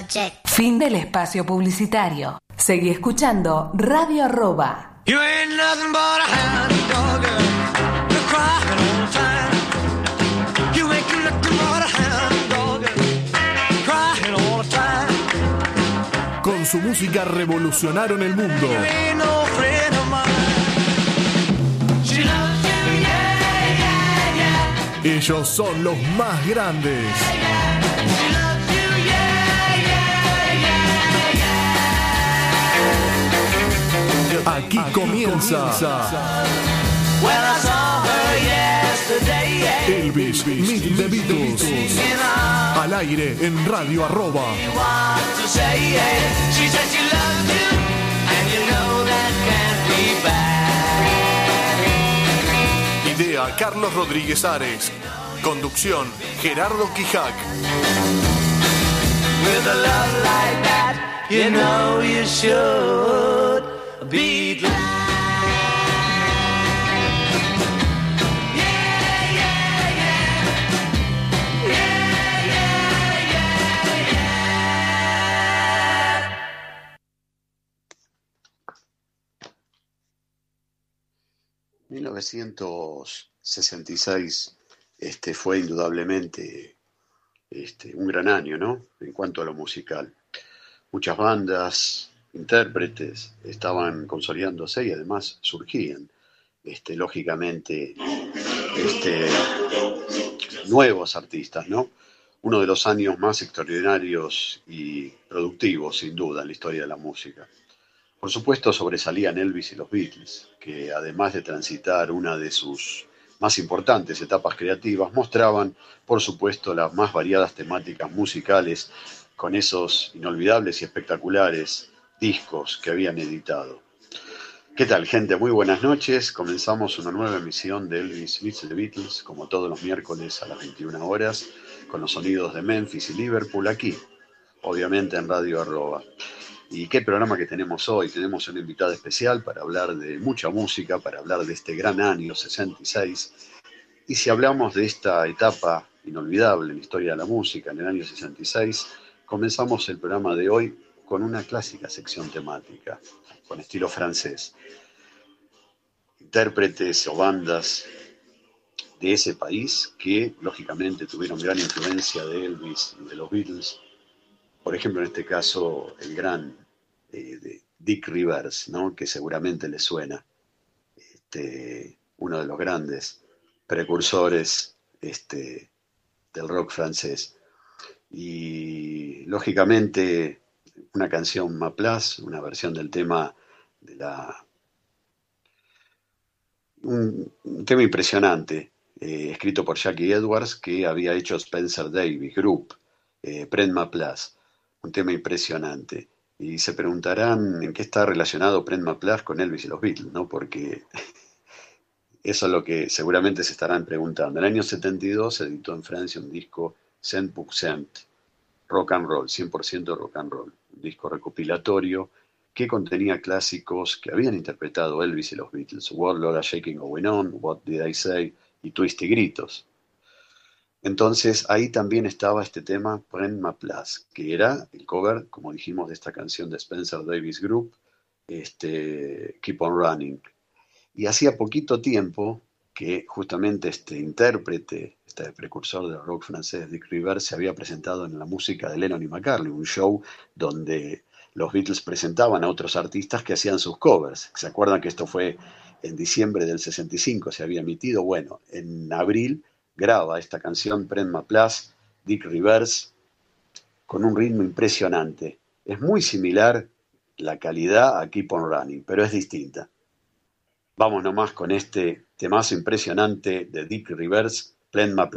project. Fin del espacio publicitario. Seguí escuchando Radio Arroba. You ain't nothing but a hound dog, girl. You're crying all the time. You ain't nothing but a hound dog, girl. Crying all the time. Con su música revolucionaron el mundo. You ain't no friend of mine. She loves you, yeah, yeah, yeah. Ellos son los más grandes. Aquí comienza Well, I saw her yesterday, yeah. Elvis, Meet the Beatles. And I Al aire en Radio Arroba. want to say, yeah. She said she loves you, and you know that can't be bad. Idea Carlos Rodríguez Ares. Conducción Gerardo Quijac. With a love like that, you know you should be glad. Yeah, yeah, yeah. Yeah, yeah, yeah, yeah. 1966 este, fue indudablemente este, un gran año, ¿no? En cuanto a lo musical. Muchas bandas, intérpretes estaban consolidándose y además surgían, este, lógicamente, este, nuevos artistas, ¿no? Uno de los años más extraordinarios y productivos, sin duda, en la historia de la música. Por supuesto, sobresalían Elvis y los Beatles, que además de transitar una de sus más importantes etapas creativas, mostraban, por supuesto, las más variadas temáticas musicales con esos inolvidables y espectaculares discos que habían editado. ¿Qué tal, gente? Muy buenas noches. Comenzamos una nueva emisión de Elvis Meets the Beatles, como todos los miércoles a las 21 horas, con los sonidos de Memphis y Liverpool aquí, obviamente en Radio Arroba. ¿Y qué programa que tenemos hoy? Tenemos una invitada especial para hablar de mucha música, para hablar de este gran año 66. Y si hablamos de esta etapa inolvidable en la historia de la música, en el año 66, comenzamos el programa de hoy con una clásica sección temática, con estilo francés. Intérpretes o bandas de ese país que lógicamente tuvieron gran influencia de Elvis y de los Beatles. Por ejemplo, en este caso, el gran eh, de Dick Rivers, ¿no? que seguramente le suena, este, uno de los grandes precursores este, del rock francés. Y lógicamente una canción Maplas, una versión del tema de la un, tema impresionante, eh, escrito por Jackie Edwards, que había hecho Spencer Davis Group, eh, Prend Maplas, un tema impresionante. Y se preguntarán en qué está relacionado Prend Maplas con Elvis y los Beatles, ¿no? Porque eso es lo que seguramente se estarán preguntando. En el año 72 se editó en Francia un disco Cent pour Cent, rock and roll, 100% rock and roll, un disco recopilatorio que contenía clásicos que habían interpretado Elvis y los Beatles, Warlord, A Shaking Going On, What Did I Say y Twist y Gritos. Entonces ahí también estaba este tema Prend Ma Place, que era el cover, como dijimos, de esta canción de Spencer Davis Group, este, Keep on Running. Y hacía poquito tiempo que justamente este intérprete, este precursor del rock francés, Dick Rivers, se había presentado en la música de Lennon y McCartney, un show donde los Beatles presentaban a otros artistas que hacían sus covers. ¿Se acuerdan que esto fue en diciembre del 65? Se había emitido. Bueno, en abril graba esta canción Prend Ma Place, Dick Rivers, con un ritmo impresionante. Es muy similar la calidad a Keep on Running, pero es distinta. Vamos nomás con este temazo impresionante de Dick Rivers, Prend Ma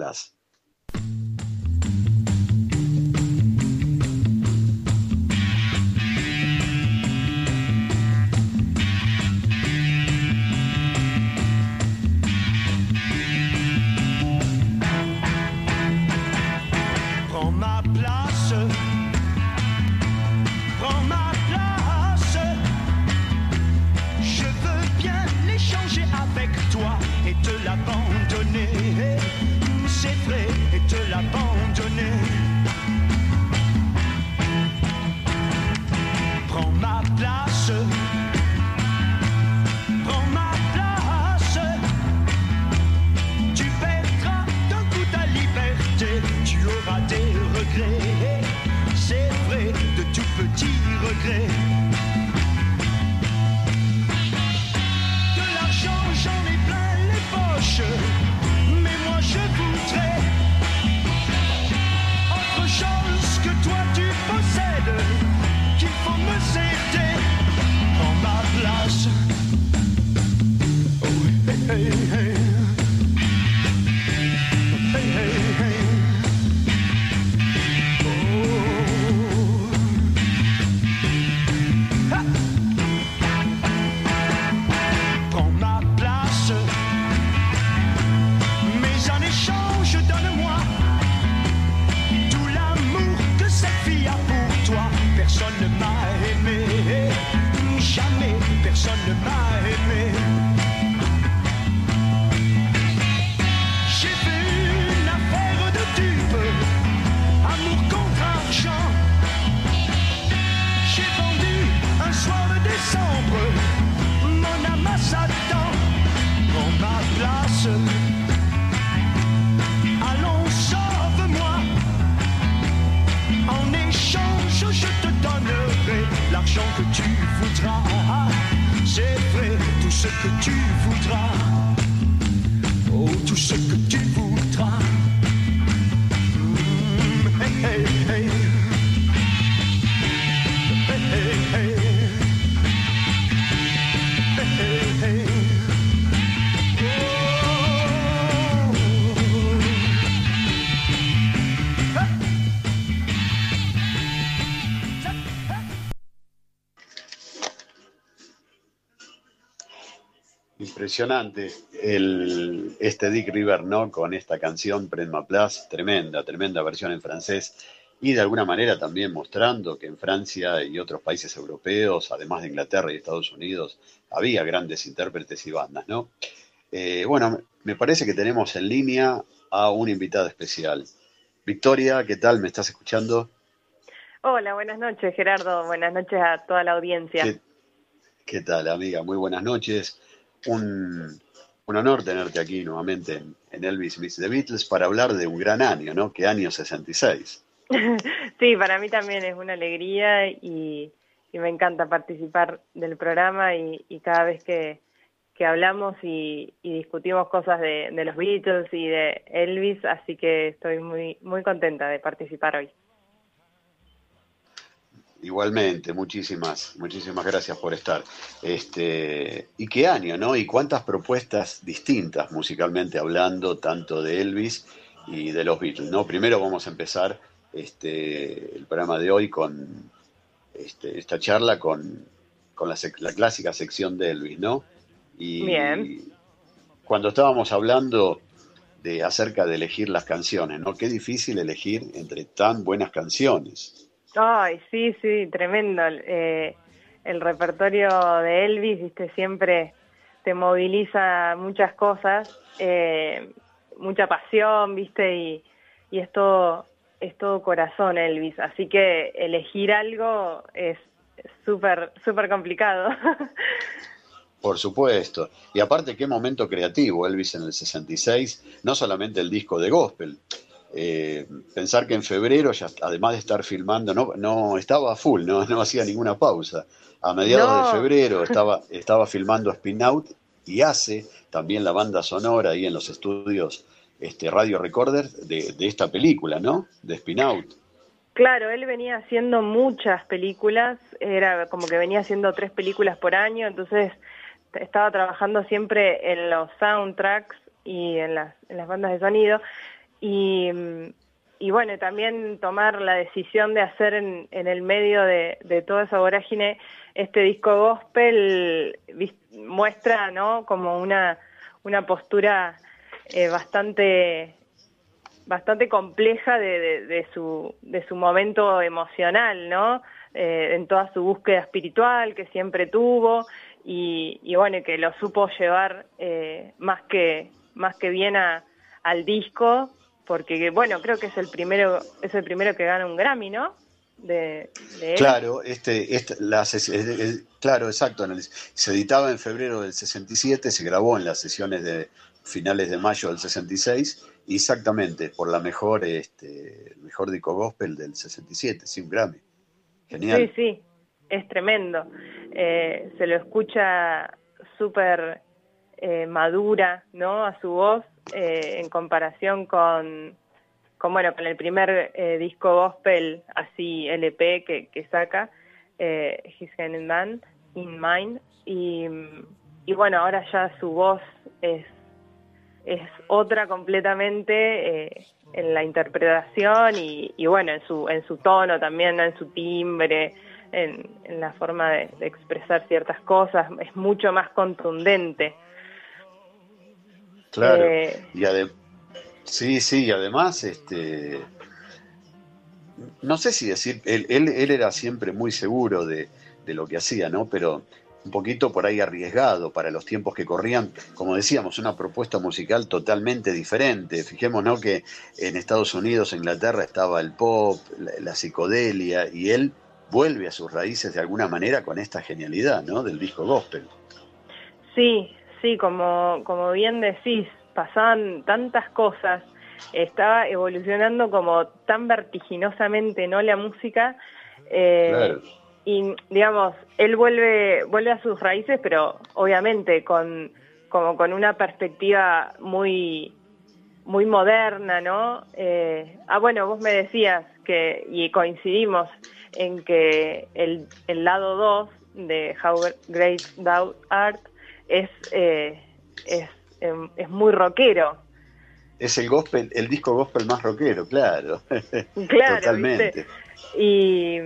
Impresionante el, este Dick River, ¿no? Con esta canción Prendma Place, tremenda, tremenda versión en francés y de alguna manera también mostrando que en Francia y otros países europeos, además de Inglaterra y Estados Unidos, había grandes intérpretes y bandas, ¿no? Eh, bueno, me parece que tenemos en línea a una invitada especial. Victoria, ¿qué tal? ¿Me estás escuchando? Hola, buenas noches Gerardo, buenas noches a toda la audiencia. ¿Qué, qué tal, amiga? Muy buenas noches. Un, un honor tenerte aquí nuevamente en, en Elvis Meets the Beatles para hablar de un gran año, ¿no? Que año 66. sí, para mí también es una alegría y, y me encanta participar del programa y, y cada vez que, que hablamos y, y discutimos cosas de, de los Beatles y de Elvis, así que estoy muy, muy contenta de participar hoy. Igualmente, muchísimas, muchísimas gracias por estar. Este, y qué año, ¿no? Y cuántas propuestas distintas musicalmente hablando, tanto de Elvis y de los Beatles, ¿no? Primero vamos a empezar este, el programa de hoy con este, esta charla con, con la, la clásica sección de Elvis, ¿no? Y Bien. cuando estábamos hablando de acerca de elegir las canciones, ¿no? Qué difícil elegir entre tan buenas canciones. Ay, sí, sí, tremendo. Eh, el repertorio de Elvis, viste, siempre te moviliza muchas cosas, eh, mucha pasión, viste, y, y es todo, es todo corazón Elvis. Así que elegir algo es súper, súper complicado. Por supuesto. Y aparte, qué momento creativo Elvis en el 66, no solamente el disco de gospel. Eh, pensar que en febrero, ya, además de estar filmando, no, no estaba full, no, no hacía ninguna pausa. A mediados No. de febrero estaba, estaba filmando Spin Out y hace también la banda sonora ahí en los estudios este, Radio Recorder de, de esta película, ¿no? De Spin Out. Claro, él venía haciendo muchas películas, era como que venía haciendo tres películas por año, entonces estaba trabajando siempre en los soundtracks y en las, en las bandas de sonido. Y, y bueno, también tomar la decisión de hacer en, en el medio de, de toda esa vorágine este disco gospel muestra, ¿no? Como una, una postura eh, bastante bastante compleja de, de, de su de su momento emocional, ¿no? Eh, en toda su búsqueda espiritual que siempre tuvo y, y bueno que lo supo llevar eh, más que más que bien a, al disco porque bueno creo que es el primero es el primero que gana un Grammy, ¿no? De. Claro, este, este, la claro, exacto. el- se editaba en febrero del 67, se grabó en las sesiones de finales de mayo del 66, y exactamente por la mejor, este, mejor disco gospel del 67, sí, un Grammy. Genial. Sí, sí, es tremendo. Eh, se lo escucha súper eh, madura, ¿no? A su voz eh, en comparación con, bueno, con el primer eh, disco gospel, así LP que, saca, eh, His Hand in Man, In Mine. Y, bueno, ahora ya su voz es es otra completamente eh, en la interpretación y, bueno, en su, en su tono también, en su timbre, en, la forma de expresar ciertas cosas, es mucho más contundente. Claro. Eh, Y sí, sí, y además, este, no sé si decir, él, él, él era siempre muy seguro de, de lo que hacía, ¿no? Pero un poquito por ahí arriesgado para los tiempos que corrían, como decíamos, una propuesta musical totalmente diferente. Fijémonos que en Estados Unidos, Inglaterra, estaba el pop, la, la psicodelia, y él vuelve a sus raíces de alguna manera con esta genialidad, ¿no? Del disco gospel. Sí, sí, como, como bien decís, pasaban tantas cosas, estaba evolucionando como tan vertiginosamente, ¿no? La música. eh, Claro. Y, digamos, él vuelve, vuelve a sus raíces, pero obviamente con, como con una perspectiva muy, muy moderna, ¿no? Eh, ah, bueno, vos me decías que, y coincidimos en que el, el lado 2 de How Great Thou Art es, eh, es, em, es muy rockero. Es el gospel, el disco gospel más rockero, claro. Claro, Totalmente. ¿viste? Y,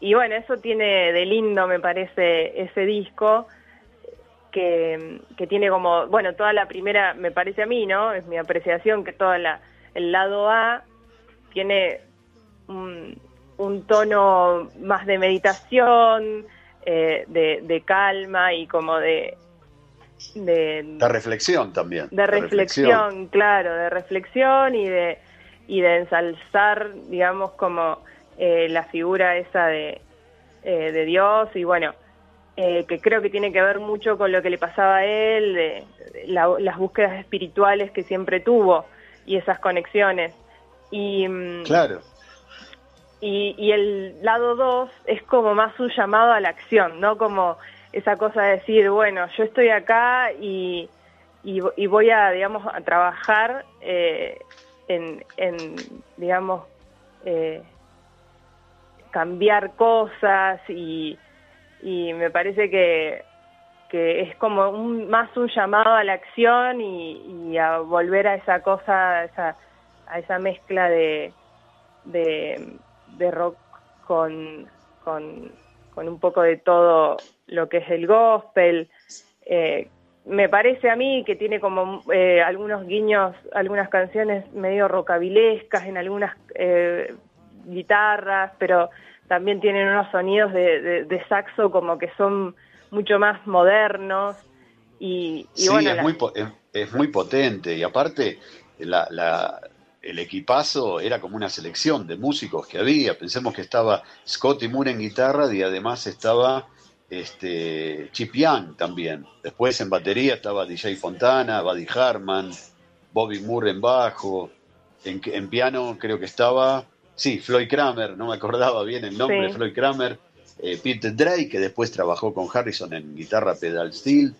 y bueno, eso tiene de lindo, me parece, ese disco, que, que tiene como, bueno, toda la primera, me parece a mí, ¿no? Es mi apreciación que toda la, el lado A tiene un, un tono más de meditación, eh, de, de calma y como de... de reflexión también. de reflexión, claro, de reflexión y de y de ensalzar, digamos, como eh, la figura esa de, eh, de Dios y bueno, eh, que creo que tiene que ver mucho con lo que le pasaba a él, de, de la- las búsquedas espirituales que siempre tuvo y esas conexiones. Y, mm, Claro, y, el lado 2 es como más un llamado a la acción, ¿no? Como esa cosa de decir, bueno, yo estoy acá y, y, voy a, digamos, a trabajar eh, en, digamos, eh, cambiar cosas y, me parece que, que es como un, más un llamado a la acción y, y a volver a esa cosa, a esa, a esa mezcla de, de, de rock con, con, con un poco de todo lo que es el gospel. Eh, me parece a mí que tiene como eh, algunos guiños, algunas canciones medio rocabilescas en algunas eh, guitarras, pero también tienen unos sonidos de, de- de saxo como que son mucho más modernos. Y, y sí, bueno, es, la- muy, es, es muy potente y aparte la, la- el equipazo era como una selección de músicos que había. Pensemos que estaba Scotty Moore en guitarra y además estaba este, Chip Young también. Después en batería estaba DJ Fontana, Buddy Harman, Bobby Moore en bajo. En, en piano creo que estaba, sí, Floyd Kramer, no me acordaba bien el nombre, Sí. Floyd Kramer. eh, Peter Drake, que después trabajó con Harrison en guitarra pedal steel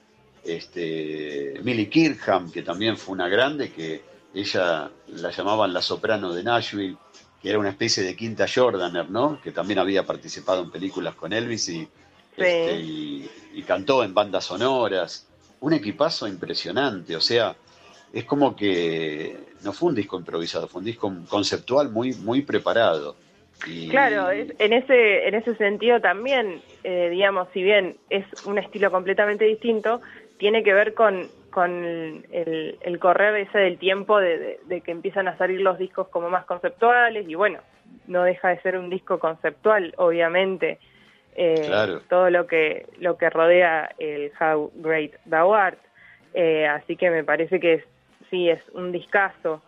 este, Millie Kirkham, que también fue una grande, que ella la llamaban la soprano de Nashville, que era una especie de quinta Jordaner, ¿no? Que también había participado en películas con Elvis y, este, y, y cantó en bandas sonoras. Un equipazo impresionante, o sea, es como que no fue un disco improvisado, fue un disco conceptual muy, muy preparado. Y- Claro, en ese en ese sentido también, eh, digamos, si bien es un estilo completamente distinto, tiene que ver con, con el, el correr ese del tiempo de, de- de que empiezan a salir los discos como más conceptuales y bueno, no deja de ser un disco conceptual, obviamente, eh, Claro. todo lo que lo que rodea el How Great Thou Art, Eh, así que me parece que es, sí es un discazo.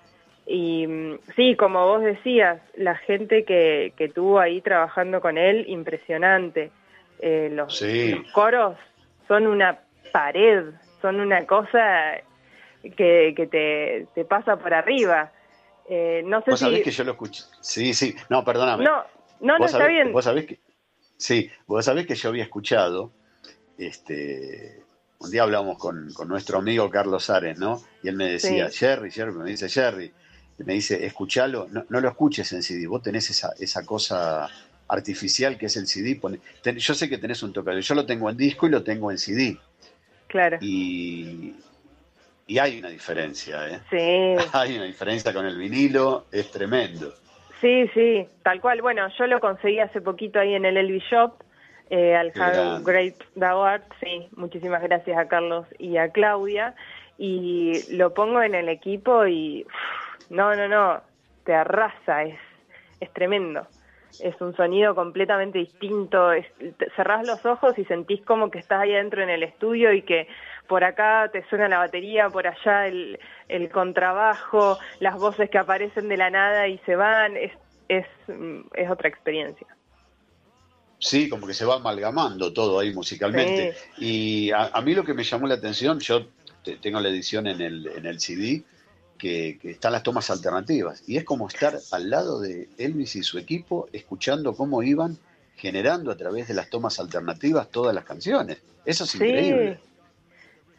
Y mm, sí, como vos decías, la gente que, que tuvo ahí trabajando con él, impresionante. Eh, los, Sí. los coros son una pared, son una cosa que, que te, te pasa por arriba. Eh, no sé Vos sabés que yo lo escuché. Sí, sí, no, perdóname. No, no, no, está sabés- bien. Vos sabés que, sí, vos sabés que yo había escuchado, este, un día hablamos con, con nuestro amigo Carlos Ares, ¿no? Y él me decía, Sí. Jerry, Jerry, me dice, Jerry, y me dice, escuchalo, no, no lo escuches en CD, vos tenés esa, esa cosa artificial que es el CD. ten- yo sé que tenés un tocador, yo lo tengo en disco y lo tengo en CD. Claro. Y, y hay una diferencia, ¿eh? Sí. Hay una diferencia con el vinilo, es tremendo. Sí, sí, tal cual. Bueno, yo lo conseguí hace poquito ahí en el Elvis Shop, eh, al grande. Great Art. Sí, muchísimas gracias a Carlos y a Claudia. Y lo pongo en el equipo y no, no, no, te arrasa, es, es tremendo. Es un sonido completamente distinto. Es, cerrás los ojos y sentís como que estás ahí adentro en el estudio y que por acá te suena la batería, por allá el, el contrabajo, las voces que aparecen de la nada y se van. Es, es, mm, es otra experiencia. Sí, como que se va amalgamando todo ahí musicalmente. Y a, a mí lo que me llamó la atención, yo te- tengo la edición en el, en el CD, que, que están las tomas alternativas. Y es como estar al lado de Elvis y su equipo, escuchando cómo iban generando a través de las tomas alternativas todas las canciones. Eso es increíble.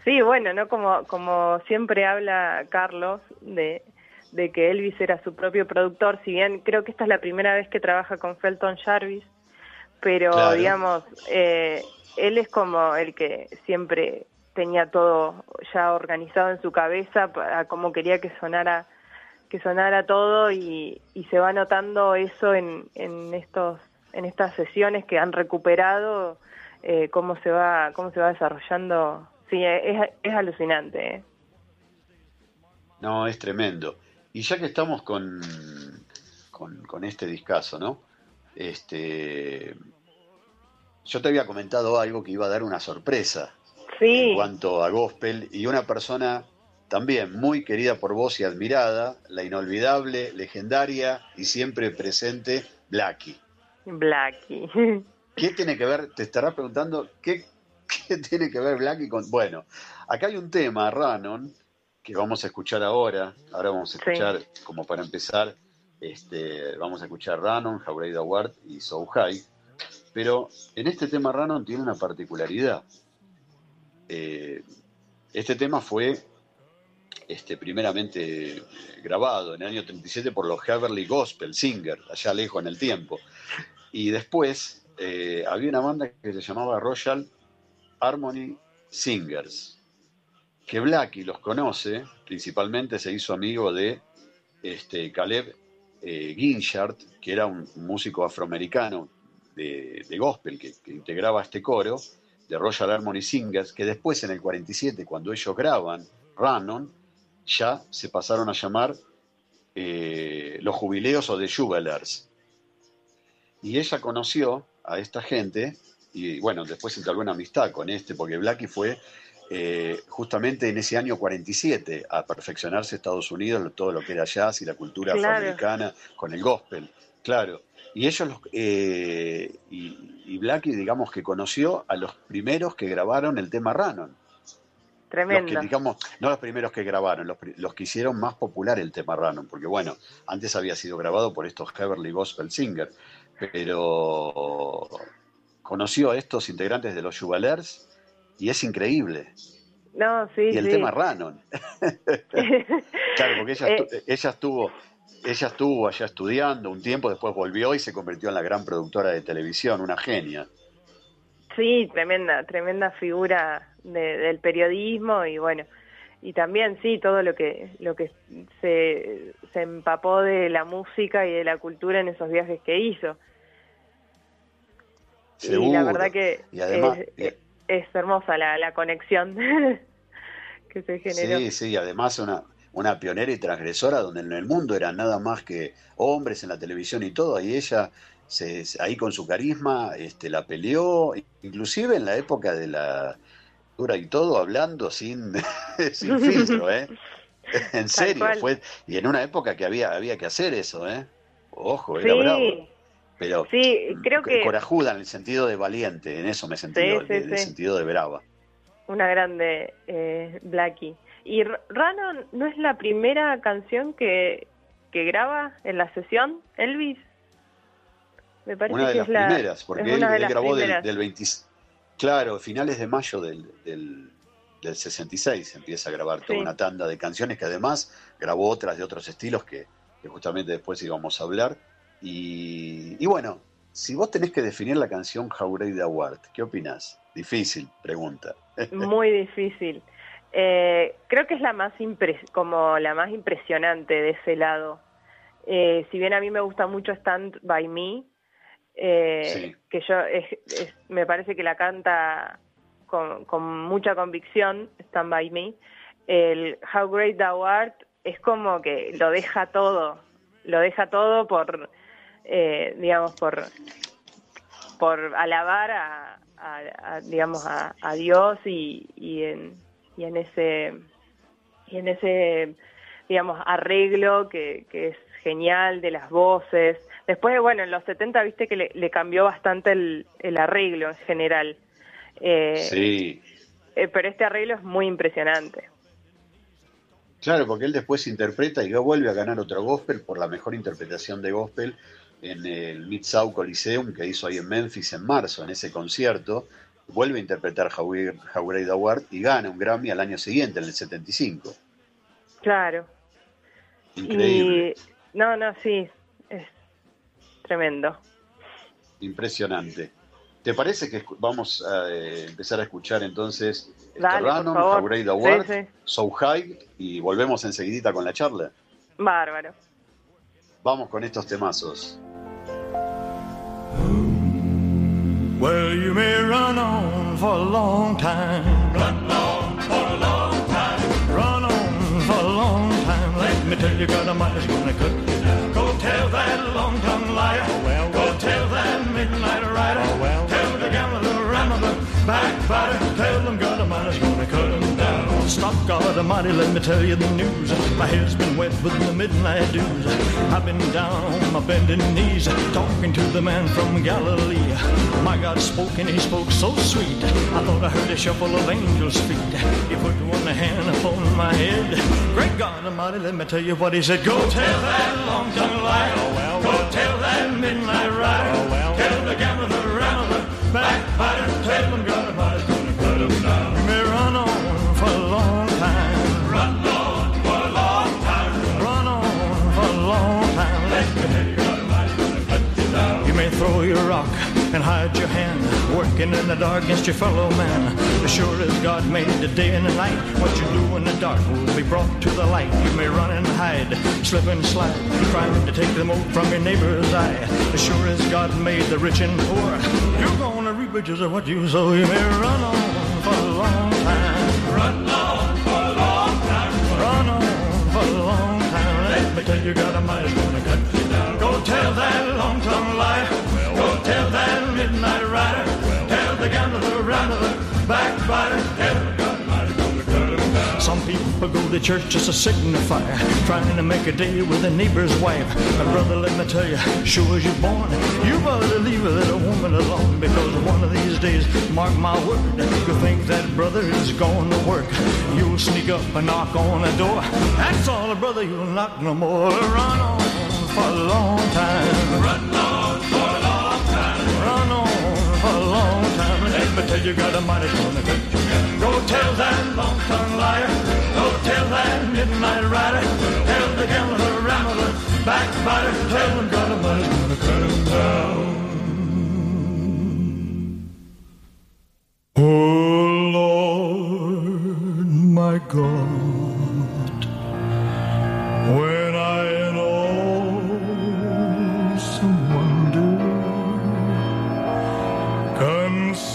Sí, bueno, ¿no? Como, como siempre habla Carlos de, de que Elvis era su propio productor, si bien creo que esta es la primera vez que trabaja con Felton Jarvis, pero Claro. digamos, eh, él es como el que siempre tenía todo ya organizado en su cabeza para cómo quería que sonara que sonara todo y, se va notando eso en, en estos en estas sesiones que han recuperado eh, cómo se va cómo se va desarrollando sí es, es alucinante ¿eh? No, es tremendo. Y ya que estamos con, con, con este discazo, ¿no? Este, yo te había comentado algo que iba a dar una sorpresa sí en cuanto a gospel y una persona también muy querida por vos y admirada, la inolvidable, legendaria y siempre presente Blackie. Blackie ¿Qué tiene que ver? Te estarás preguntando, ¿qué, qué tiene que ver Blackie con...? Bueno, acá hay un tema, Rannon, que vamos a escuchar ahora. Ahora vamos a Sí. escuchar, como para empezar, este, vamos a escuchar Great Thou Art y So High. Pero en este tema Rannon tiene una particularidad. Eh, este tema fue este, primeramente grabado en el año 37 por los Heavenly Gospel Singers, allá lejos en el tiempo. Y después eh, había una banda que se llamaba Royal Harmony Singers, que Blackie los conoce, principalmente se hizo amigo de este, Caleb eh, que era un músico afroamericano de, gospel que integraba este coro de Royal Harmony Singers, que después en el 47, cuando ellos graban Rannon, ya se pasaron a llamar eh, los jubileos o The Jubilers. Y ella conoció a esta gente y bueno, después entabló una amistad con este, porque Blackie fue eh, justamente en ese año 47 a perfeccionarse Estados Unidos, todo lo que era jazz y la cultura Claro. afroamericana con el gospel, claro. Y ellos, los- eh, y, y Blackie, digamos que conoció a los primeros que grabaron el tema Rannon. Los tremendo que, digamos, no los primeros que grabaron, los, los que hicieron más popular el tema Rannon, porque bueno, antes había sido grabado por estos Heavenly Gospel Singers, pero conoció a estos integrantes de los Jubalers y es increíble. no sí Y el sí tema Rannon, claro, porque ella, Eh, ella estuvo ella estuvo allá estudiando un tiempo, después volvió y se convirtió en la gran productora de televisión, una genia. Sí, tremenda, tremenda figura de- del periodismo y bueno, y también sí, todo lo que lo que se, se empapó de la música y de la cultura en esos viajes que hizo. Y la Seguro. verdad que Y además- es, es hermosa la, la conexión que se generó. Sí, sí, además una, una pionera y transgresora donde en el mundo eran nada más que hombres en la televisión y todo, y ella se, ahí con su carisma este, la peleó, inclusive en la época de la dura y todo, hablando sin, sin filtro, ¿eh? En serio, fue, y en una época que había, había que hacer eso, ¿eh? Ojo, era bravo. Sí, Pero sí, creo que corajuda en el sentido de valiente, en eso me sentí, Sí, en el sentido de brava. una grande eh, Blackie. Y R- Rannon no es la primera canción que, que graba en la sesión, Elvis. Me parece Una de que las es la, primeras, porque él, de grabó del, del 20, claro, finales de mayo del, del, del 66 empieza a grabar toda Sí. una tanda de canciones que además grabó otras de otros estilos que, que justamente después íbamos a hablar. Y, y bueno, si vos tenés que definir la canción Great Thou Art, ¿qué opinás? Difícil pregunta. Muy difícil. Eh, creo que es la más impres- como la más impresionante de ese lado. Eh, si bien a mí me gusta mucho Stand by Me, eh, Sí. que yo es- es- me parece que la canta con, con mucha convicción, Stand by Me, el How Great Thou Art es como que lo deja todo, lo deja todo por eh, digamos, por, por alabar a, a- a, digamos, a, a Dios y, y, en, y en ese, y en ese, digamos, arreglo que, que es genial de las voces. Después, bueno, en los 70 viste que le, le cambió bastante el, el arreglo en general. Eh, Sí, eh, pero este arreglo es muy impresionante. claro, porque él después interpreta y vuelve a ganar otro gospel por la mejor interpretación de gospel en el Mid-South Coliseum que hizo ahí en Memphis en marzo, en ese concierto. Vuelve a interpretar How, We- How Great Thou Art y gana un Grammy al año siguiente, en el 75. Claro. Increíble, Y, no, no, sí, es tremendo. impresionante. ¿Te parece que vamos a eh, empezar a escuchar entonces Dale, por Random, favor. How Great Thou Sí, Art, sí. So High y volvemos enseguidita con la charla? Bárbaro. Vamos con estos temazos. Well, you may run on for a long time. Run on for a long time. Run on for a long time. Let me tell you, God Almighty's gonna cut you down. Go tell that long-tongued liar. Oh, well, Go tell that midnight rider. Oh, well, tell the gambler, the rambler, backbiter. Tell them God down. Stop, God Almighty, let me tell you the news. My head's been wet with the midnight dews. I've been down on my bending knees, talking to the man from Galilee. My God spoke and he spoke so sweet. I thought I heard a shuffle of angels' feet. He put one hand upon my head. Great God Almighty, let me tell you what he said. Go tell that long-tongued liar. Oh, Go tell that midnight rider. Oh, tell the gambler, the rambler, backbiter. Tell them God Almighty's and hide your hand, working in the dark against your fellow man. As sure as God made the day and the night, what you do in the dark will be brought to the light. You may run and hide, slip and slide, trying to take the mote from your neighbor's eye. As sure as God made the rich and poor, you're gonna reap riches of what you sow. You may run on for a long time. Run on for a long time. Run on for a long time. Let me tell you, God Almighty's gonna cut you down. Go tell that people go to church just to signify, trying to make a day with a neighbor's wife. But brother, let me tell you, sure as you're born, you better leave a little woman alone because one of these days, mark my word, you think that brother is going to work. You'll sneak up and knock on the door. That's all, brother, you'll knock no more. Run on for a long time. Run on Tell you, Almighty gonna cut you down. Go tell that long-tongued liar. Go tell that midnight rider. Tell the gambler, rambler, backbiter. Tell them God Almighty's gonna cut him down. Oh Lord, my God,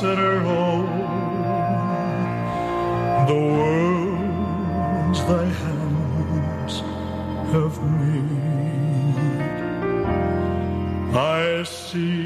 consider all the worlds thy hands have made, I see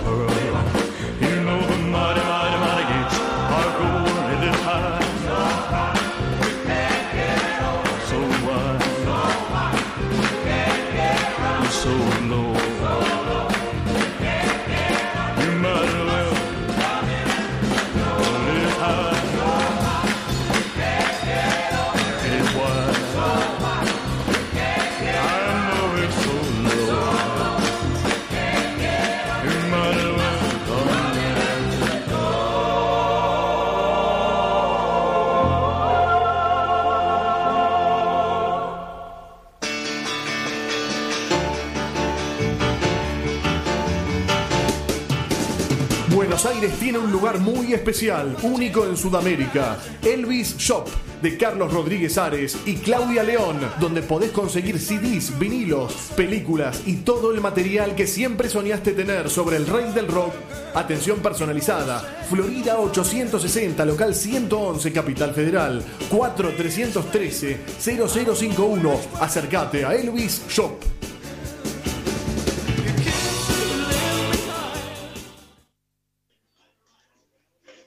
Aires tiene un lugar muy especial, único en Sudamérica. Elvis Shop de Carlos Rodríguez Ares y Claudia León, donde podés conseguir CDs, vinilos, películas y todo el material que siempre soñaste tener sobre el rey del rock. Atención personalizada. Florida 860, local 111, Capital Federal. 4313 0051. Acércate a Elvis Shop.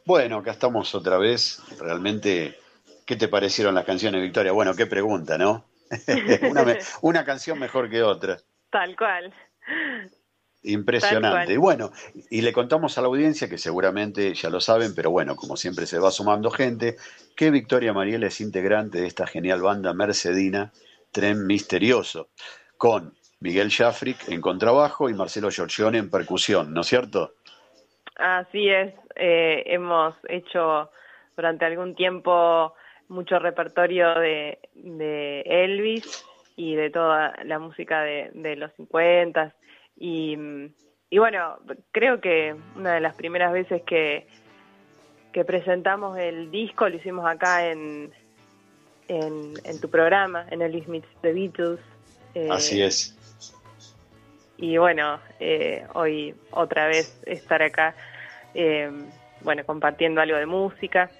Bueno, acá estamos otra vez. Realmente, ¿qué te parecieron las canciones, Victoria? Bueno, qué pregunta, ¿no? una, me- una canción mejor que otra. Tal cual. Impresionante. Tal cual. Y bueno, y le contamos a la audiencia, que seguramente ya lo saben, pero bueno, como siempre se va sumando gente, que Victoria Mariel es integrante de esta genial banda mercedina, Tren Misterioso, con Miguel Schafric en contrabajo y Marcelo Giorgione en percusión, ¿no es cierto? Así es, eh, hemos hecho durante algún tiempo mucho repertorio de, de Elvis y de toda la música de, los 50 y, y bueno, creo que una de las primeras veces que, que presentamos el disco lo hicimos acá en, en, en tu programa, en Elvis Meets the Beatles. eh, Así es. Y bueno, eh, hoy otra vez estar acá, eh, bueno, compartiendo algo de música.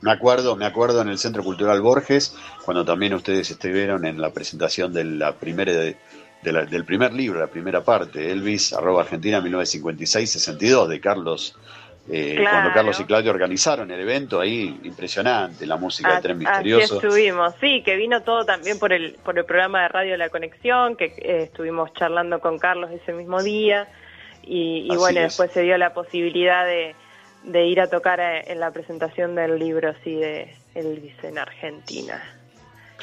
Me acuerdo, me acuerdo en el Centro Cultural Borges, cuando también ustedes estuvieron en la presentación de la primera del primer libro, la primera parte, Elvis, arroba Argentina 1956-62, de Carlos, eh, Claro. cuando Carlos y Claudio organizaron el evento ahí, impresionante, la música de Tren Así Misterioso. estuvimos, sí, que vino todo también por el, por el programa de Radio La Conexión, que eh, estuvimos charlando con Carlos ese mismo día, y, y Así bueno, es. después se dio la posibilidad de, de ir a tocar eh, en la presentación del libro, así, de Elvis en Argentina.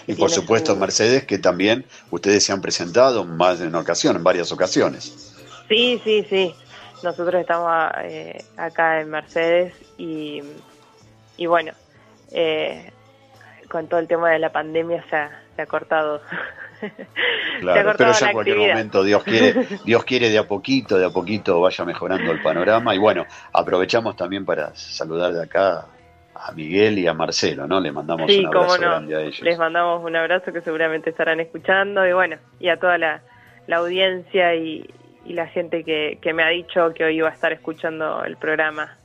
Y por supuesto su- Mercedes, que también ustedes se han presentado más de una ocasión, en varias ocasiones. Sí, sí, sí. Nosotros estamos eh, acá en Mercedes y, y bueno, eh, con todo el tema de la pandemia se ha, se ha cortado. ha Claro, cortado pero ya en cualquier actividad. momento Dios quiere, Dios quiere de a poquito, de a poquito vaya mejorando el panorama. Y bueno, aprovechamos también para saludar de acá a Miguel y a Marcelo, ¿no? Le mandamos Sí, un abrazo no. grande a ellos. Les mandamos un abrazo que seguramente estarán escuchando y bueno, y a toda la, la audiencia y, y la gente que, que me ha dicho que hoy iba a estar escuchando el programa.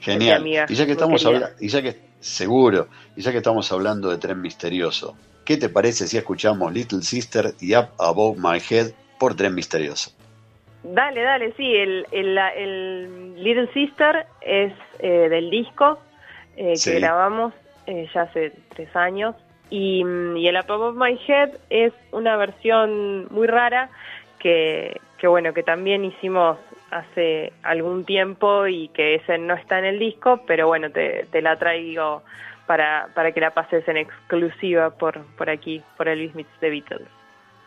Genial. amiga, y ya que estamos hablando, y ya que seguro, y ya que estamos hablando de Tren Misterioso, ¿qué te parece si escuchamos Little Sister y Up Above My Head por Tren Misterioso? Dale, dale, sí, el, el, el Little Sister es eh, del disco eh, Sí. que grabamos eh, ya hace tres años y, y el Up Above My Head es una versión muy rara que, que bueno, que también hicimos hace algún tiempo y que ese no está en el disco, pero bueno, te, la traigo para, para, que la pases en exclusiva por, por aquí, por el Smith de Beatles.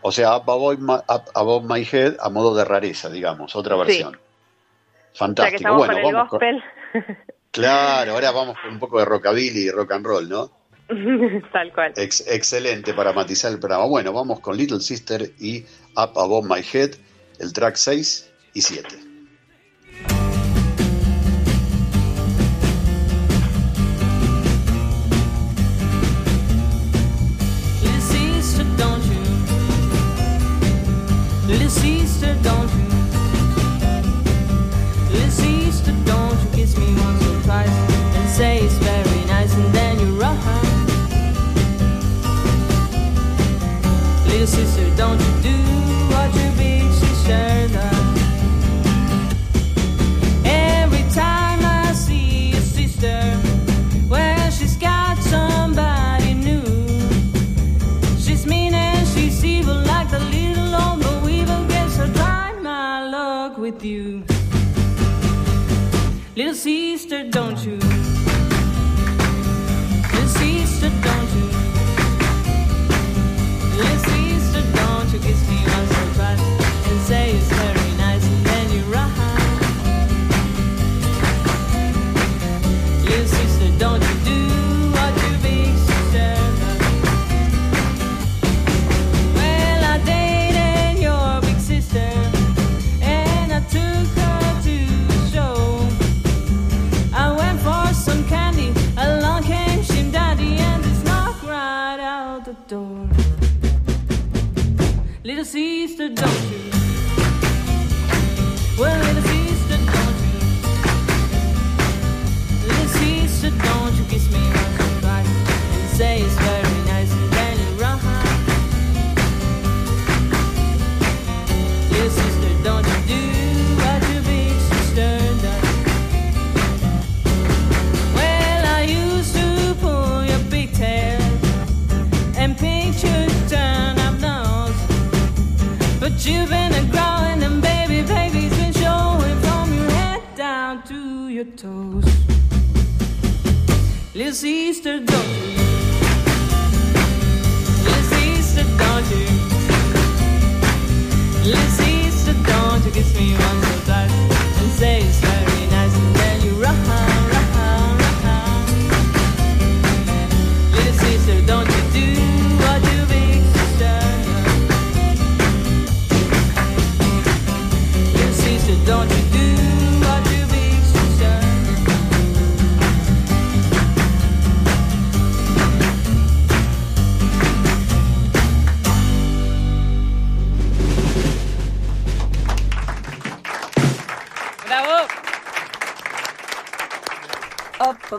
O sea, Above My, Above My Head a modo de rareza, digamos, otra versión. Sí. Fantástico. O que con el gospel. Claro, ahora vamos con un poco de rockabilly y rock and roll, ¿no? Tal cual. Excelente para matizar el programa. Bueno, vamos con Little Sister y Up Above My Head el track 6 y 7. walk with you. Little sister, don't you? Little sister, don't you? Little sister, sister, do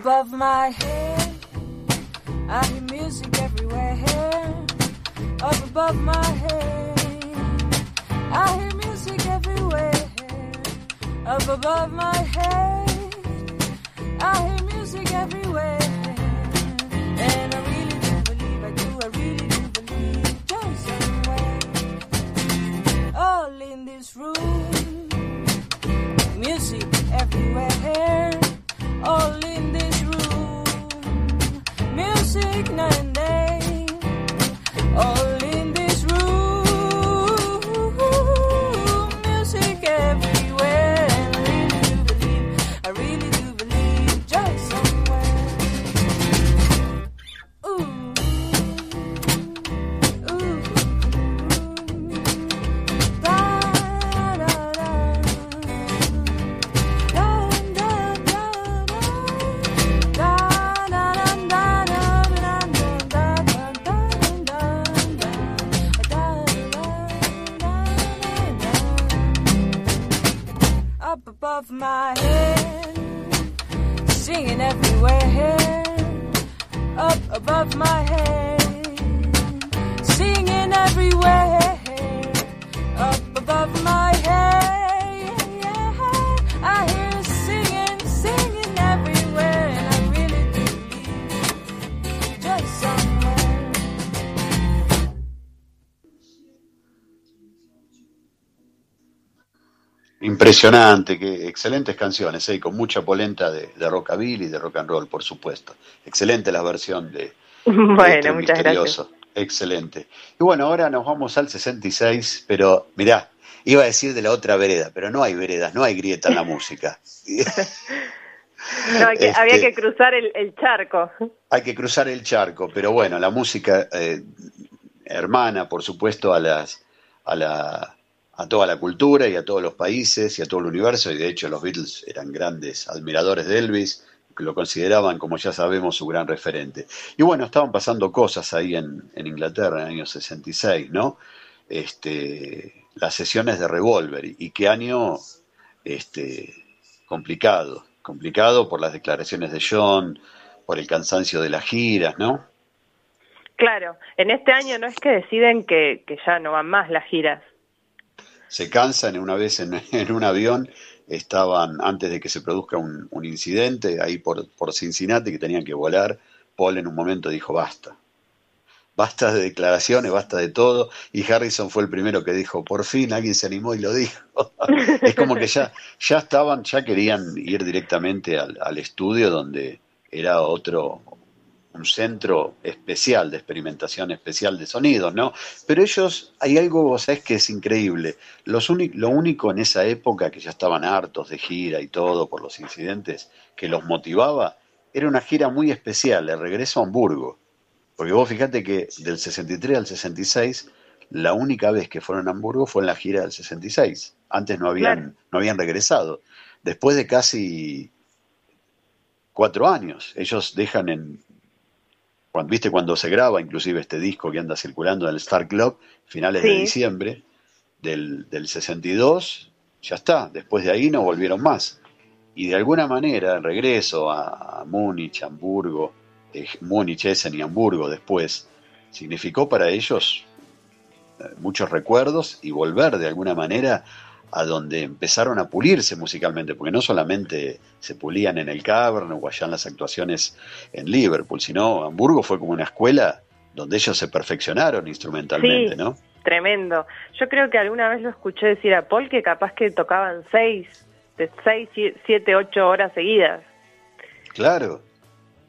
above my head. I hear music everywhere, up above my head. I hear music everywhere, up above my head. Impresionante, que excelentes canciones, ¿eh? con mucha polenta de, de rockabilly y de rock and roll, por supuesto. Excelente la versión de, de Bueno, este muchas gracias. Excelente. Y bueno, ahora nos vamos al 66, pero mirá, iba a decir de la otra vereda, pero no hay veredas, no hay grieta en la música. No, hay que- Este- había que cruzar el, el charco. hay que cruzar el charco, pero bueno, la música eh, hermana, por supuesto, a las a la a toda la cultura y a todos los países y a todo el universo, y de hecho los Beatles eran grandes admiradores de Elvis, que lo consideraban, como ya sabemos, su gran referente. Y bueno, estaban pasando cosas ahí en, en Inglaterra en el año 66, ¿no? Este, las sesiones de Revolver, y, y qué año este, complicado, complicado por las declaraciones de John, por el cansancio de las giras, ¿no? Claro, en este año no es que deciden que, que ya no van más las giras. Se cansan una vez en, un avión, estaban antes de que se produzca un, un incidente ahí por, por Cincinnati que tenían que volar. Paul en un momento dijo basta, basta de declaraciones, basta de todo. Y Harrison fue el primero que dijo, por fin alguien se animó y lo dijo. es como que ya, ya estaban, ya querían ir directamente al, al estudio donde era otro, un centro especial de experimentación especial de sonidos, ¿no? Pero ellos, hay algo, vos sabés que es increíble. Los lo único en esa época que ya estaban hartos de gira y todo por los incidentes que los motivaba, era una gira muy especial, el regreso a Hamburgo. Porque vos fíjate que del 63 al 66, la única vez que fueron a Hamburgo fue en la gira del 66. Antes no habían, Claro. no habían regresado. Después de casi cuatro años, ellos dejan en, cuando, viste cuando se graba inclusive este disco que anda circulando en el Star Club, finales de diciembre del, del 62, ya está, después de ahí no volvieron más. Y de alguna manera el regreso a, a Múnich, Hamburgo, eh, Múnich, Essen y Hamburgo después, significó para ellos eh, muchos recuerdos y volver de alguna manera a donde empezaron a pulirse musicalmente, porque no solamente se pulían en el Cavern o allá en las actuaciones en Liverpool, sino Hamburgo fue como una escuela donde ellos se perfeccionaron instrumentalmente, Sí. ¿no? Tremendo. Yo creo que alguna vez lo escuché decir a Paul que capaz que tocaban seis, de seis, sie- siete, ocho horas seguidas. Claro,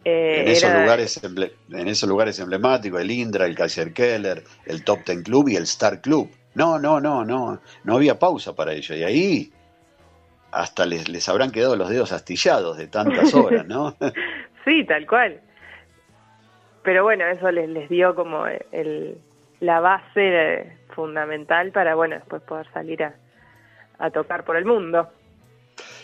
Eh, en esos era- lugares emble- en esos lugares emblemáticos, el Indra, el Kaiser Keller, el Top Ten Club y el Star Club. No, no, no, no, no había pausa para ello. Y ahí hasta les, les habrán quedado los dedos astillados de tantas horas, ¿no? Sí, tal cual. Pero bueno, eso les, les dio como el, la base fundamental para, bueno, después poder salir a, a tocar por el mundo.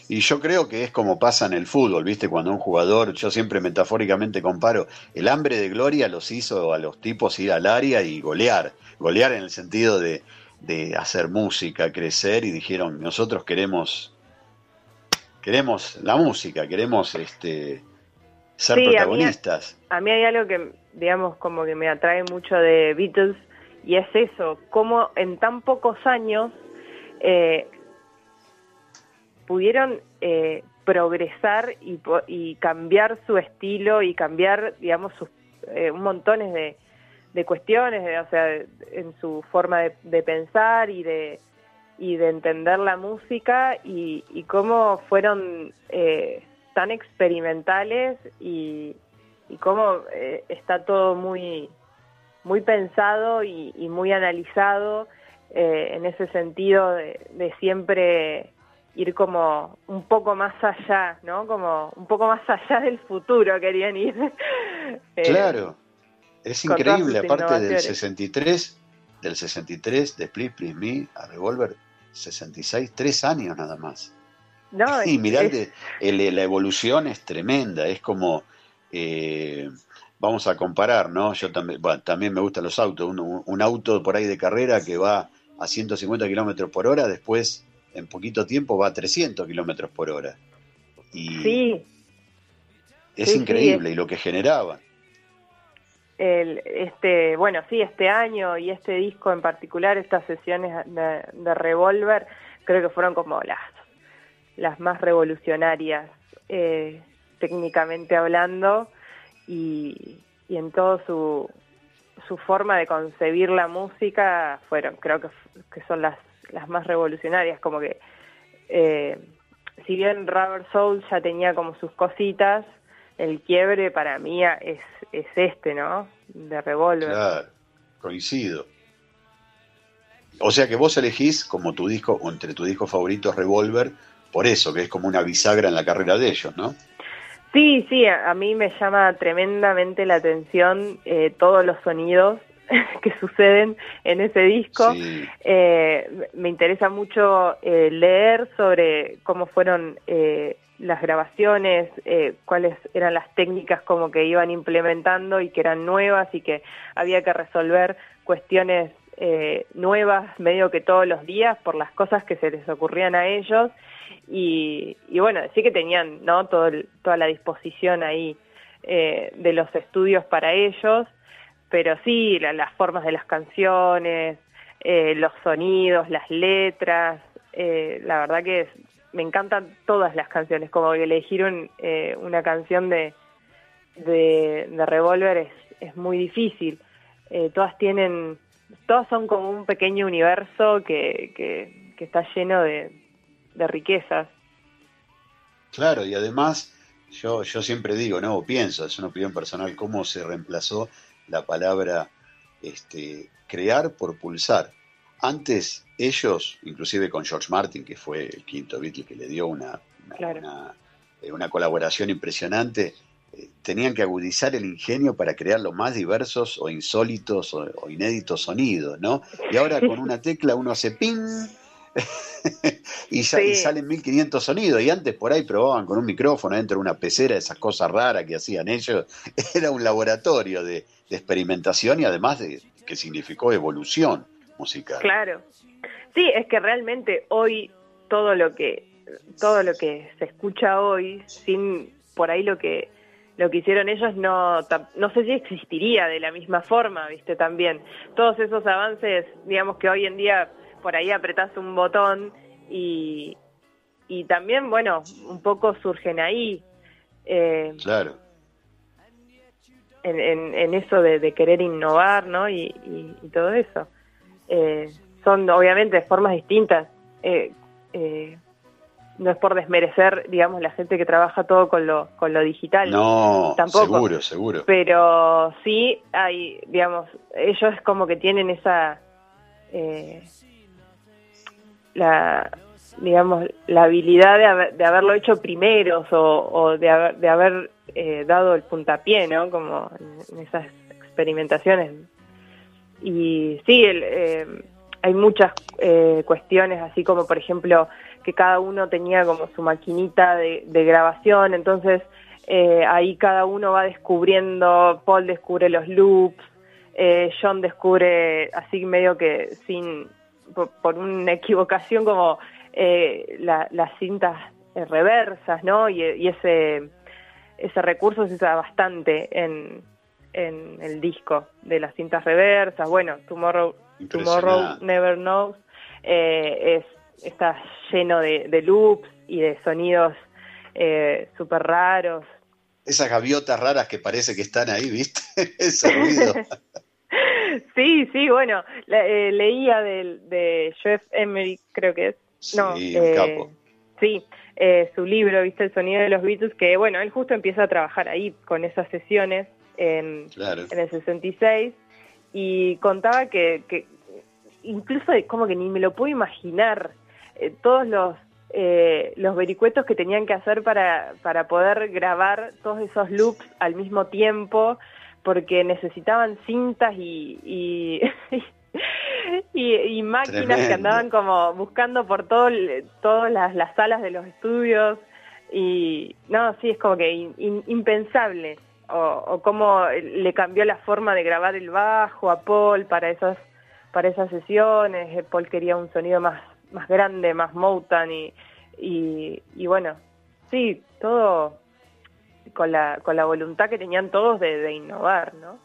Y yo creo que es como pasa en el fútbol, ¿viste? Cuando un jugador, yo siempre metafóricamente comparo, el hambre de gloria los hizo a los tipos ir al área y golear. Golear en el sentido de, de hacer música, crecer, y dijeron, nosotros queremos, queremos la música, queremos este ser Sí, a mí- protagonistas. A mí hay algo que, digamos, como que me atrae mucho de Beatles y es eso, cómo en tan pocos años eh, pudieron eh, progresar y, y cambiar su estilo y cambiar, digamos, sus, eh, un montones de, de cuestiones, de- o sea, de- en su forma de, pensar y de y de entender la música y, y cómo fueron eh, tan experimentales y, y cómo eh, está todo muy muy pensado y, y muy analizado eh, en ese sentido de, de siempre ir como un poco más allá, ¿no? Como un poco más allá del futuro querían ir. Eh, Claro, es increíble, aparte del innovaciones. 63, del 63, de Please Please Me a Revolver, 66, tres años nada más. No, es- mirá, es- de- el- la evolución es tremenda, es como, eh, vamos a comparar, ¿no? Yo también, bueno, también me gustan los autos, un, un auto por ahí de carrera que va a 150 kilómetros por hora, después en poquito tiempo va a 300 kilómetros por hora. Y sí, es sí, sí, increíble, y lo que generaban. El, este, bueno, sí, este año y este disco en particular, estas sesiones de, Revolver, creo que fueron como las, las más revolucionarias eh, técnicamente hablando y, y en todo su, su forma de concebir la música fueron, creo que, que son las, las más revolucionarias, como que eh, si bien Rubber Soul ya tenía como sus cositas, el quiebre para mí es, es este, ¿no? De Revolver. Claro, coincido. O sea que vos elegís como tu disco, o entre tu disco favorito Revolver, por eso, que es como una bisagra en la carrera de ellos, ¿no? Sí, sí, a, a mí me llama tremendamente la atención eh, todos los sonidos que suceden en ese disco. Sí. Eh, me interesa mucho eh, leer sobre cómo fueron eh, las grabaciones, eh, cuáles eran las técnicas como que iban implementando y que eran nuevas y que había que resolver cuestiones eh, nuevas medio que todos los días por las cosas que se les ocurrían a ellos. Y, y bueno, sí que tenían no Todo toda la disposición ahí eh, de los estudios para ellos, pero sí, la- las formas de las canciones, eh, los sonidos, las letras, eh, la verdad que me encantan todas las canciones, como que elegir eh, una canción de, de, de es, muy difícil. Eh, todas tienen, todas son como un pequeño universo que, que, está lleno de, riquezas. Claro, y además, yo, yo siempre digo, no, pienso, es una opinión personal, cómo se reemplazó la palabra este, crear por pulsar. Antes ellos, inclusive con George Martin, que fue el quinto Beatle que le dio una, una, Claro. una- eh, una colaboración impresionante, eh, tenían que agudizar el ingenio para crear los más diversos o insólitos o, o inéditos sonidos, ¿no? Y ahora con una tecla uno hace ping y, ya, y Sí. salen 1500 sonidos. Y antes por ahí probaban con un micrófono dentro de una pecera, esas cosas raras que hacían ellos. Era un laboratorio de, de experimentación y además de que significó evolución musical. Claro. Sí, es que realmente hoy todo lo que todo lo que se escucha hoy sin por ahí lo que lo que hicieron ellos no no sé si existiría de la misma forma, ¿viste? También todos esos avances, digamos que hoy en día por ahí apretás un botón y y también, bueno, un poco surgen ahí eh, Claro. en, en, en eso de, de querer innovar, ¿no? Y, y- y todo eso. Eh, son obviamente formas distintas. Eh, eh, no es por desmerecer, digamos, la gente que trabaja todo con lo, con lo digital. No, Tampoco. seguro, seguro. Pero sí hay, digamos, ellos como que tienen esa, eh, la, digamos, la habilidad de, haber- de haberlo hecho primeros o, o de haber, de haber eh, dado el puntapié, ¿no? Como en, en esas experimentaciones. Y sí, el, eh, hay muchas eh, cuestiones, así como por ejemplo que cada uno tenía como su maquinita de, de grabación, entonces eh, ahí cada uno va descubriendo, Paul descubre los loops, eh, John descubre así medio que sin, por, una equivocación como eh, la- las cintas reversas, ¿no? Y, y ese, ese recurso se usa bastante en, en el disco de las cintas reversas. Bueno, Tomorrow, Tomorrow. Never Knows eh, es, está lleno de, de loops y de sonidos eh, súper raros. Esas gaviotas raras que parece que están ahí, ¿viste? Ese ruido. Sí, sí, bueno, eh, leía del, de Jeff Emery, creo que es. No, Sí, un eh, capo. Sí, eh, su libro, ¿viste? El sonido de los Beatles, que bueno, él justo empieza a trabajar ahí con esas sesiones en, Claro. en el 66 y contaba que, que incluso como que ni me lo puedo imaginar eh, todos los eh, los vericuetos que tenían que hacer para, para poder grabar todos esos loops al mismo tiempo porque necesitaban cintas y, y, y, y máquinas que andaban como buscando por todo todas las, las salas de los estudios. Y no, sí, es como que in- in- impensable o, cómo le cambió la forma de grabar el bajo a Paul para esas para esas sesiones, eh, Paul quería un sonido más más grande, más Motown y, y, y bueno, sí, todo con la, con la voluntad que tenían todos de, de innovar, ¿no?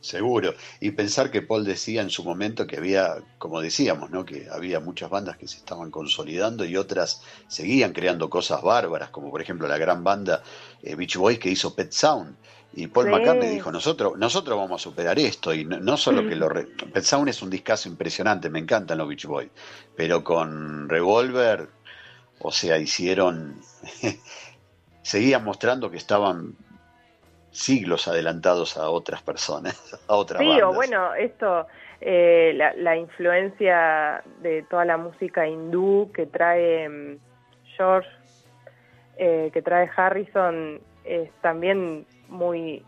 Seguro. Y pensar que Paul decía en su momento que había, como decíamos, ¿no? que había muchas bandas que se estaban consolidando y otras seguían creando cosas bárbaras, como por ejemplo la gran banda eh, Beach Boys que hizo Pet Sound. Y Paul Sí. McCartney dijo, nosotros, nosotros vamos a superar esto. Y no, no solo que lo... re- Pet Sound es un discazo impresionante, me encantan los Beach Boys. Pero con Revolver O sea, hicieron, seguían mostrando que estaban siglos adelantados a otras personas, a otras Sí, bandas. o bueno, esto, eh, la, la influencia de toda la música hindú que trae mm, George, eh, que trae Harrison, es también muy,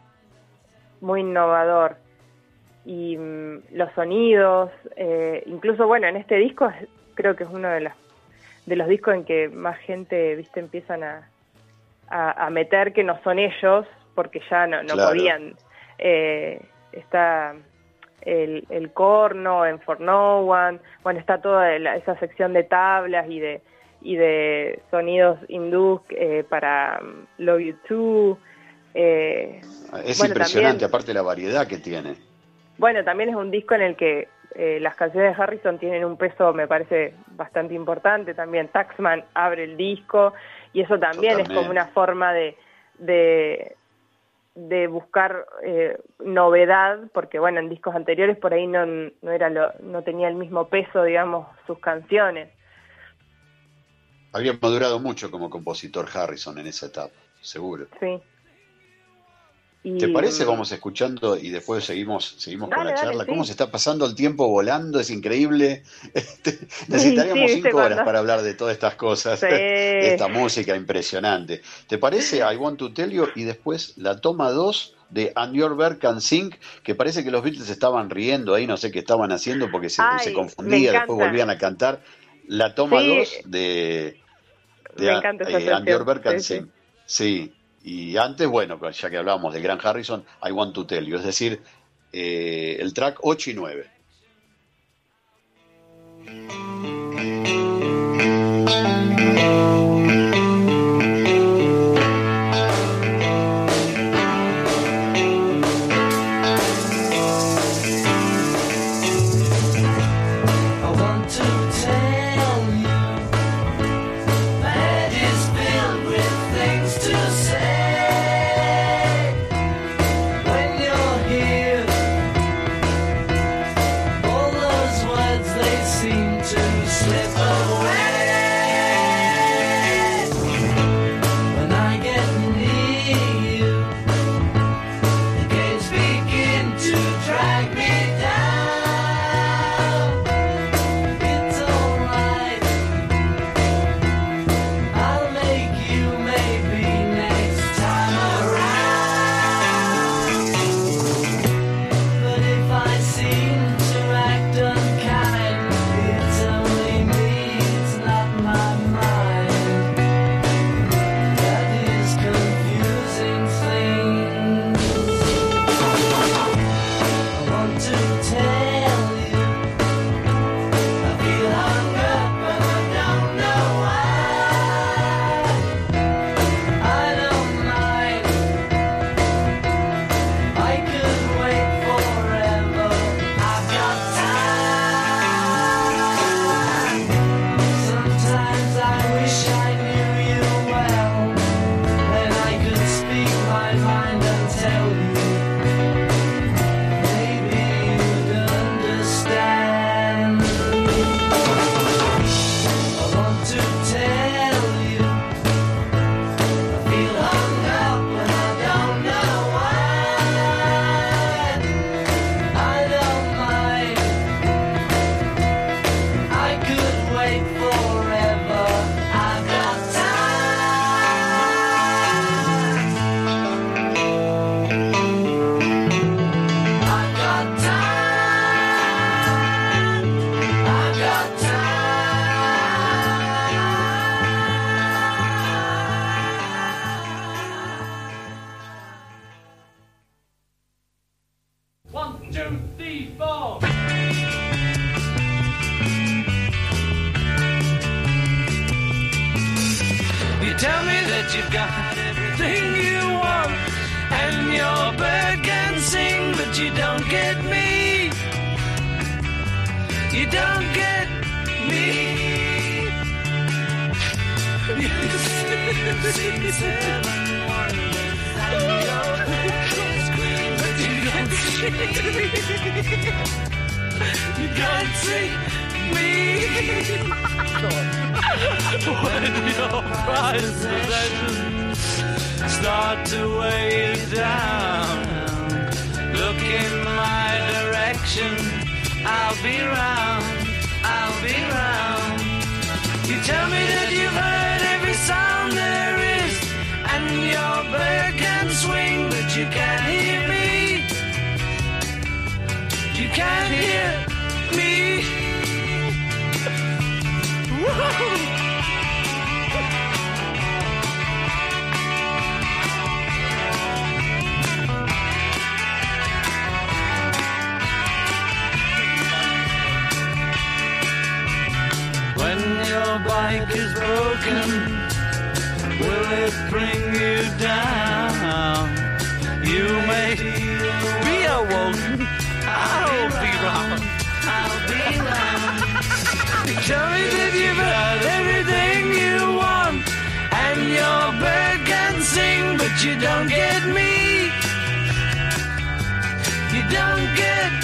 muy innovador. Y mm, los sonidos, eh, incluso bueno, en este disco es- creo que es uno de, las, de los discos en que más gente, viste, empiezan a, a, a meter que no son ellos, porque ya no, no Claro. podían. Eh, está el, el corno en For No One, bueno, está toda la- esa sección de tablas y de y de sonidos hindús eh, para um, Love You Too. eh, Es bueno, impresionante, también- aparte la variedad que tiene. bueno, también es un disco en el que eh, las canciones de Harrison tienen un peso, me parece, bastante importante también. Taxman abre el disco y eso también es como una forma de, de, de buscar eh, novedad, porque bueno, en discos anteriores por ahí no, no, era lo, no tenía el mismo peso, digamos, sus canciones. Habría madurado mucho como compositor Harrison en esa etapa, seguro. Sí. Y, ¿Te parece? Vamos escuchando y después seguimos, seguimos con la dale, charla. sí. ¿Cómo se está pasando el tiempo volando? Es increíble. Este, necesitaríamos sí, cinco horas cuando- para hablar de todas estas cosas, Sí. de esta música impresionante. ¿Te parece I Want to Tell You y después la toma 2 de And Your Bird Can Sing? Que parece que los Beatles estaban riendo ahí, no sé qué estaban haciendo porque se, Ay, se confundía, después volvían a cantar. La toma. 2 de, de eh, And Your Bird Can. Sing. Sí, y antes, bueno, ya que hablábamos de Gran Harrison, I Want to Tell You, es decir, eh, el track 8 y 9. Direction, I'll be round, I'll be round. You tell me that you've heard every sound there is, and your bird can swing, but you can't hear me. You can't hear bike is broken, will it bring you down? You may be awoken. I'll be round. I'll be round. Tell me that you've had everything you want, and your bird can sing, but you don't get me. You don't get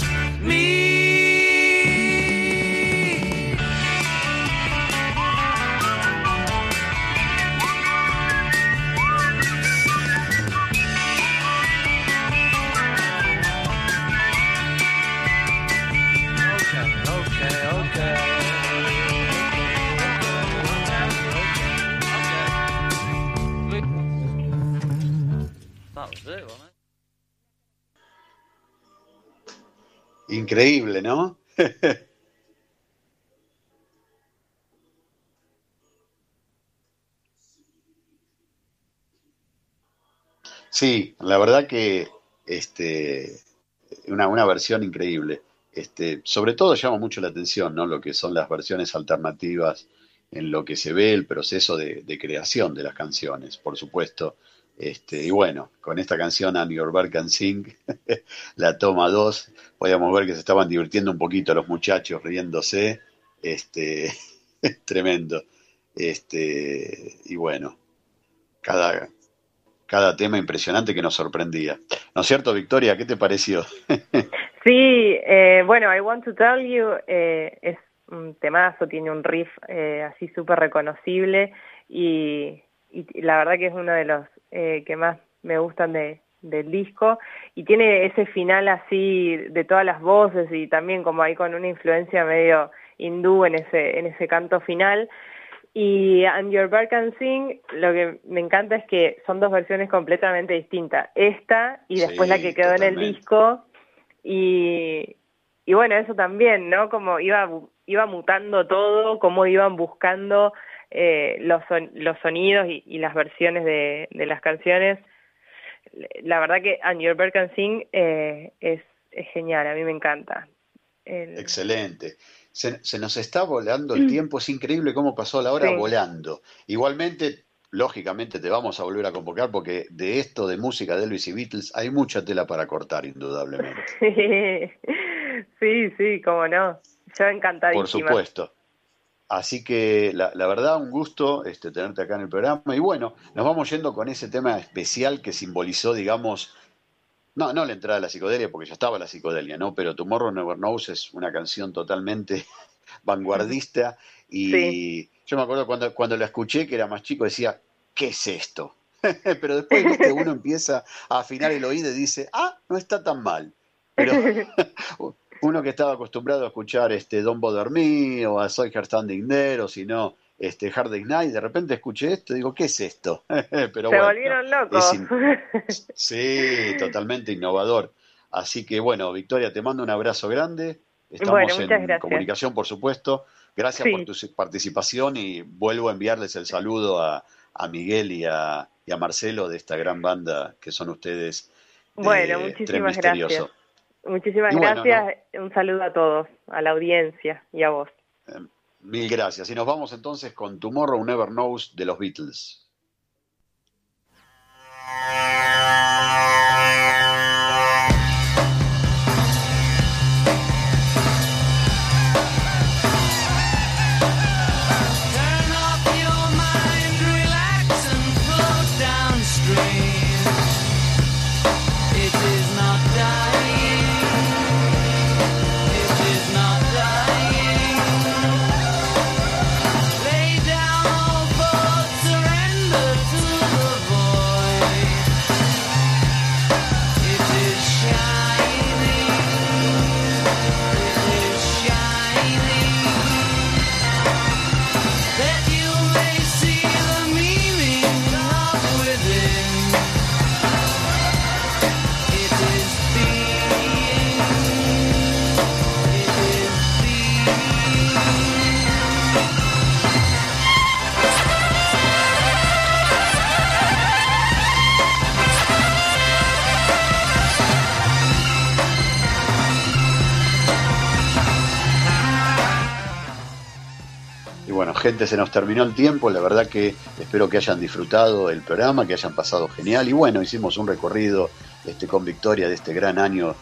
Increíble, ¿no? Sí, la verdad que este, una, una versión increíble. Este, sobre todo llama mucho la atención, ¿no? Lo que son las versiones alternativas en lo que se ve el proceso de, de creación de las canciones, por supuesto. Este, y bueno, con esta canción And Your Bird Can Sing, la toma 2, podíamos ver que se estaban divirtiendo un poquito los muchachos riéndose. Este, tremendo. Este, y bueno, cada, cada tema impresionante que nos sorprendía. ¿No es cierto, Victoria? ¿Qué te pareció? Sí, eh, bueno, I Want to Tell You eh, es un temazo, tiene un riff eh, así súper reconocible y la verdad que es uno de los eh, que más me gustan de, del disco y tiene ese final así de todas las voces y también como ahí con una influencia medio hindú en ese, en ese canto final. Y And Your Bird Can Sing, lo que me encanta es que son dos versiones completamente distintas. Esta y después Sí, la que quedó en el disco. Y, y bueno, eso también, ¿no? Como iba, iba mutando todo, cómo iban buscando eh, los, son- los sonidos y, y las versiones de, de las canciones. La verdad que And Your Bird Can Sing eh, es, es genial, a mí me encanta. El- Excelente. Se, se nos está volando el tiempo, es increíble cómo pasó la hora Sí. volando. Igualmente, lógicamente te vamos a volver a convocar porque de esto de música de Elvis y Beatles hay mucha tela para cortar, indudablemente. sí, sí, cómo no. Yo encantadísima. Por supuesto. Así que la, la verdad, un gusto este, tenerte acá en el programa. Y bueno, nos vamos yendo con ese tema especial que simbolizó, digamos, no, no la entrada a la psicodelia, porque ya estaba la psicodelia, ¿no? Pero Tomorrow Never Knows es una canción totalmente vanguardista. Y Sí. yo me acuerdo cuando, cuando la escuché, que era más chico, decía, ¿qué es esto? Pero después ¿viste? uno empieza a afinar el oído y dice, ah, no está tan mal. Pero uno que estaba acostumbrado a escuchar este Don Bother Me o a Soy Her Standing There o si no este Hard Night, de repente escuché esto y digo, ¿qué es esto? Pero Se bueno, volvieron locos. in- sí, totalmente innovador. Así que bueno, Victoria, te mando un abrazo grande. Estamos Bueno, en gracias. comunicación, por supuesto. Gracias Sí. por tu participación y vuelvo a enviarles el saludo a, a Miguel y a, y a Marcelo de esta gran banda que son ustedes. de Bueno, Tren muchísimas Misterioso. gracias. Muchísimas Y bueno, gracias. Un saludo a todos, a la audiencia y a vos. Mil gracias. Y nos vamos entonces con Tomorrow Never Knows de los Beatles. Gente, se nos terminó el tiempo. La verdad que espero que hayan disfrutado el programa, que hayan pasado genial. Y bueno, hicimos un recorrido este, con Victoria de este gran año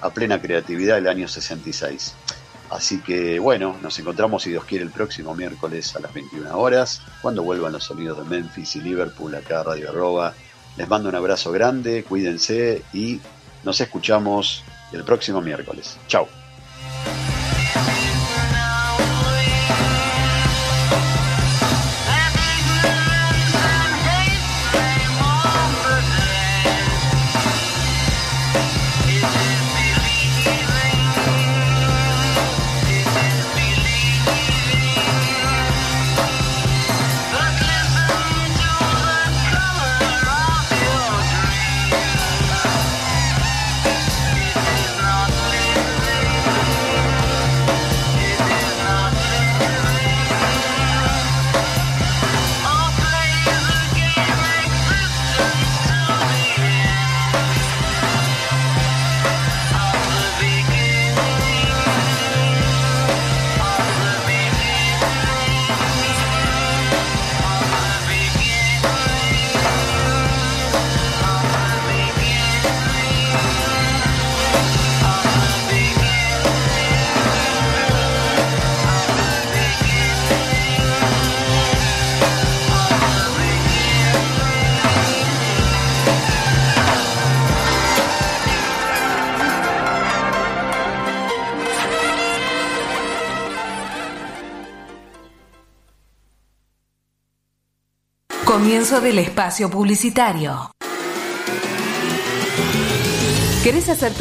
a plena creatividad, el año 66. Así que bueno, nos encontramos si Dios quiere el próximo miércoles a las 21 horas, cuando vuelvan los sonidos de Memphis y Liverpool acá a Radio Arroba. Les mando un abrazo grande, cuídense y nos escuchamos el próximo miércoles. Chao. Comienzo del espacio publicitario. ¿Querés hacer tu